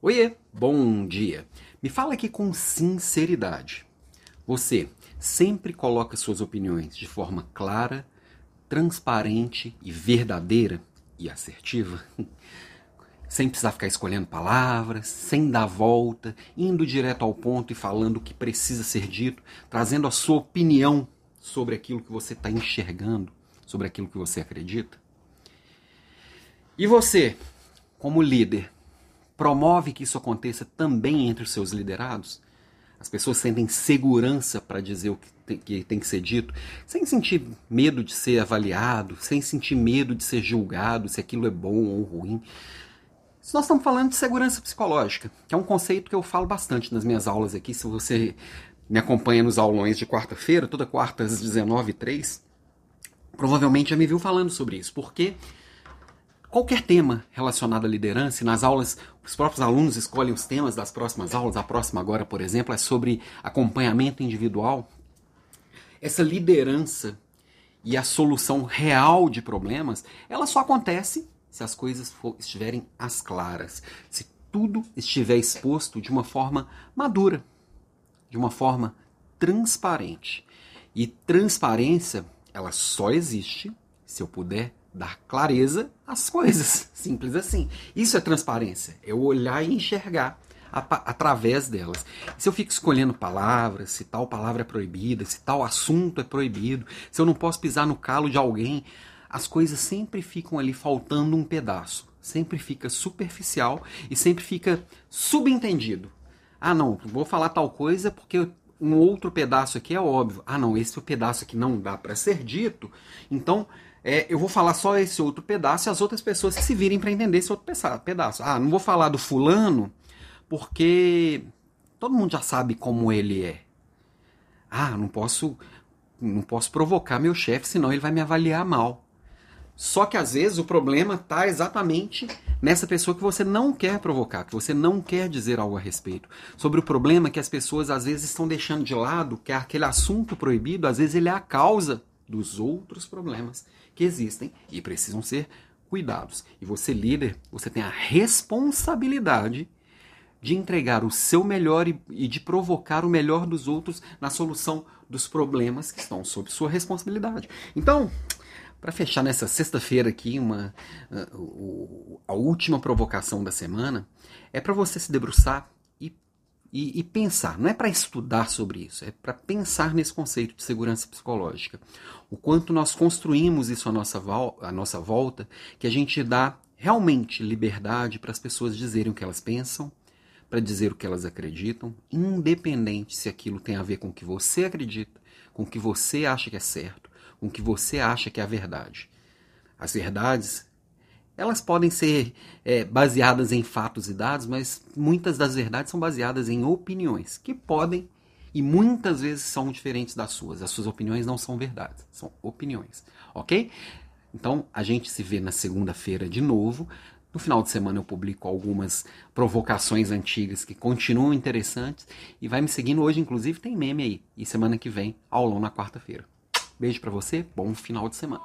Oiê, bom dia. Me fala aqui com sinceridade. Você sempre coloca suas opiniões de forma clara, transparente e verdadeira e assertiva? sem precisar ficar escolhendo palavras, sem dar volta, indo direto ao ponto e falando o que precisa ser dito, trazendo a sua opinião sobre aquilo que você está enxergando, sobre aquilo que você acredita? E você, como líder, promove que isso aconteça também entre os seus liderados? As pessoas sentem segurança para dizer o que tem, que tem, que ser dito, sem sentir medo de ser avaliado, sem sentir medo de ser julgado, se aquilo é bom ou ruim. Nós estamos falando de segurança psicológica, que é um conceito que eu falo bastante nas minhas aulas aqui. Se você me acompanha nos aulões de quarta-feira, toda quarta às 19h03, provavelmente já me viu falando sobre isso. Porque qualquer tema relacionado à liderança, e nas aulas os próprios alunos escolhem os temas das próximas aulas. A próxima agora, por exemplo, é sobre acompanhamento individual. Essa liderança e a solução real de problemas, ela só acontece se as coisas for, estiverem às claras, se tudo estiver exposto de uma forma madura, de uma forma transparente. E transparência, ela só existe se eu puder dar clareza às coisas. Simples assim. Isso é transparência. É olhar e enxergar através delas. Se eu fico escolhendo palavras, se tal palavra é proibida, se tal assunto é proibido, se eu não posso pisar no calo de alguém, as coisas sempre ficam ali faltando um pedaço. Sempre fica superficial e sempre fica subentendido. Ah, não, vou falar tal coisa porque um outro pedaço aqui é óbvio. Ah, não, esse o pedaço aqui não dá para ser dito. Então, é, eu vou falar só esse outro pedaço e as outras pessoas que se virem para entender esse outro pedaço. Ah, não vou falar do fulano porque todo mundo já sabe como ele é. Ah, não posso, não posso provocar meu chefe, senão ele vai me avaliar mal. Só que às vezes o problema está exatamente nessa pessoa que você não quer provocar, que você não quer dizer algo a respeito. Sobre o problema que as pessoas às vezes estão deixando de lado, que é aquele assunto proibido, às vezes ele é a causa dos outros problemas que existem e precisam ser cuidados. E você, líder, você tem a responsabilidade de entregar o seu melhor e, e de provocar o melhor dos outros na solução dos problemas que estão sob sua responsabilidade. Então, para fechar nessa sexta-feira aqui, uma, uh, a última provocação da semana é para você se debruçar e, e pensar. Não é para estudar sobre isso, é para pensar nesse conceito de segurança psicológica. O quanto nós construímos isso à nossa, à nossa volta, que a gente dá realmente liberdade para as pessoas dizerem o que elas pensam, para dizer o que elas acreditam, independente se aquilo tem a ver com o que você acredita, com o que você acha que é certo com o que você acha que é a verdade. As verdades, elas podem ser é, baseadas em fatos e dados, mas muitas das verdades são baseadas em opiniões, que podem e muitas vezes são diferentes das suas. As suas opiniões não são verdades, são opiniões, ok? Então a gente se vê na segunda-feira de novo. No final de semana eu publico algumas provocações antigas que continuam interessantes e vai me seguindo hoje, inclusive tem meme aí. E semana que vem, aulão na quarta-feira. Beijo para você, bom final de semana.